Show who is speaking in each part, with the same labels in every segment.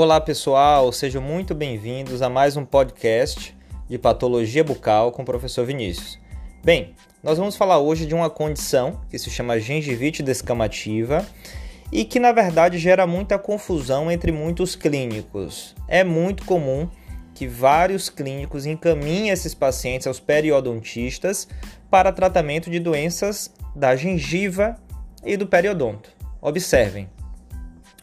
Speaker 1: Olá pessoal, sejam muito bem-vindos a mais um podcast de patologia bucal com o professor Vinícius. Bem, nós vamos falar hoje de uma condição que se chama gengivite descamativa e que na verdade gera muita confusão entre muitos clínicos. É muito comum que vários clínicos encaminhem esses pacientes aos periodontistas para tratamento de doenças da gengiva e do periodonto. Observem,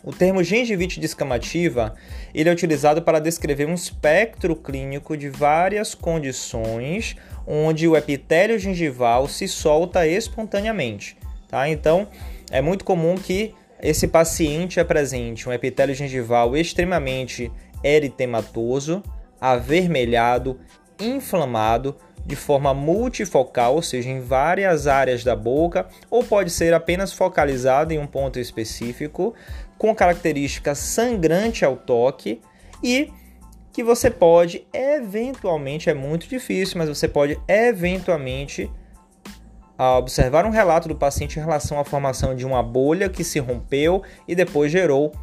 Speaker 1: o termo gengivite descamativa ele é utilizado para descrever um espectro clínico de várias condições onde o epitélio gengival se solta espontaneamente. Tá? Então, é muito comum que esse paciente apresente um epitélio gengival extremamente eritematoso, avermelhado, inflamado, de forma multifocal, ou seja, em várias áreas da boca, ou pode ser apenas focalizado em um ponto específico, com característica sangrante ao toque e que você pode eventualmente, é muito difícil, mas você pode eventualmente observar um relato do paciente em relação à formação de uma bolha que se rompeu e depois gerou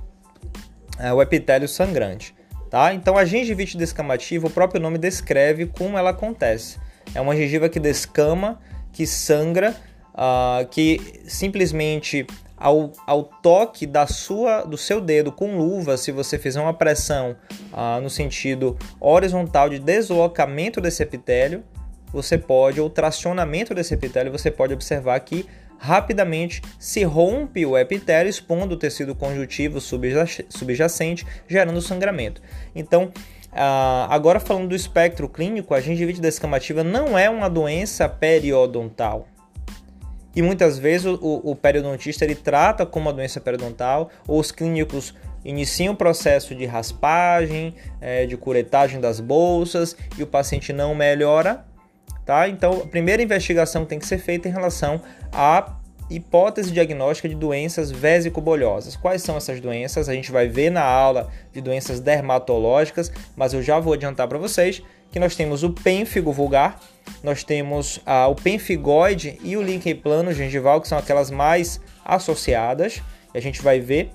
Speaker 1: é, o epitélio sangrante. Tá? Então a gengivite descamativa, o próprio nome descreve como ela acontece. É uma gengiva que descama, que sangra, uh, que simplesmente ao, ao toque da sua, do seu dedo com luva, se você fizer uma pressão uh, no sentido horizontal de deslocamento desse epitélio, você pode, ou tracionamento desse epitélio, você pode observar que rapidamente se rompe o epitélio, expondo o tecido conjuntivo subjacente, gerando sangramento. Então, Uh, agora falando do espectro clínico, a gengivite descamativa não é uma doença periodontal. E muitas vezes o, o periodontista ele trata como uma doença periodontal, ou os clínicos iniciam o processo de raspagem, é, de curetagem das bolsas e o paciente não melhora. Tá? Então, a primeira investigação tem que ser feita em relação à hipótese diagnóstica de doenças vesicobolhosas. Quais são essas doenças? A gente vai ver na aula de doenças dermatológicas, mas eu já vou adiantar para vocês que nós temos o pênfigo vulgar, nós temos ah, o pênfigoide e o líquen plano gengival, que são aquelas mais associadas. E a gente vai ver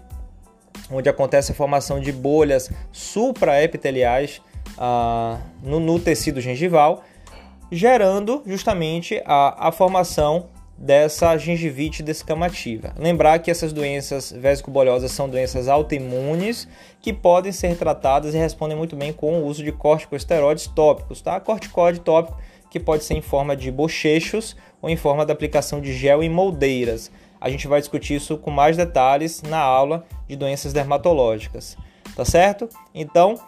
Speaker 1: onde acontece a formação de bolhas supraepiteliais ah, no, no tecido gengival, gerando justamente a, a formação dessa gengivite descamativa. Lembrar que essas doenças vesicobolhosas são doenças autoimunes que podem ser tratadas e respondem muito bem com o uso de corticosteroides tópicos, tá? Corticoide tópico que pode ser em forma de bochechos ou em forma da aplicação de gel em moldeiras. A gente vai discutir isso com mais detalhes na aula de doenças dermatológicas, tá certo? Então,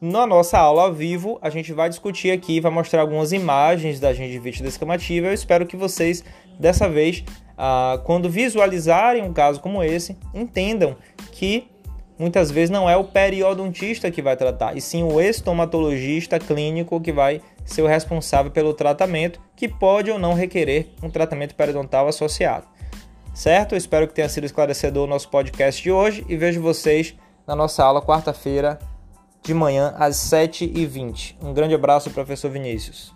Speaker 1: na nossa aula ao vivo, a gente vai discutir aqui, vai mostrar algumas imagens da gengivite descamativa. Eu espero que vocês, dessa vez, ah, quando visualizarem um caso como esse, entendam que muitas vezes não é o periodontista que vai tratar, e sim o estomatologista clínico que vai ser o responsável pelo tratamento, que pode ou não requerer um tratamento periodontal associado. Certo? Eu espero que tenha sido esclarecedor o nosso podcast de hoje e vejo vocês na nossa aula quarta-feira de manhã às 7h20. Um grande abraço, professor Vinícius.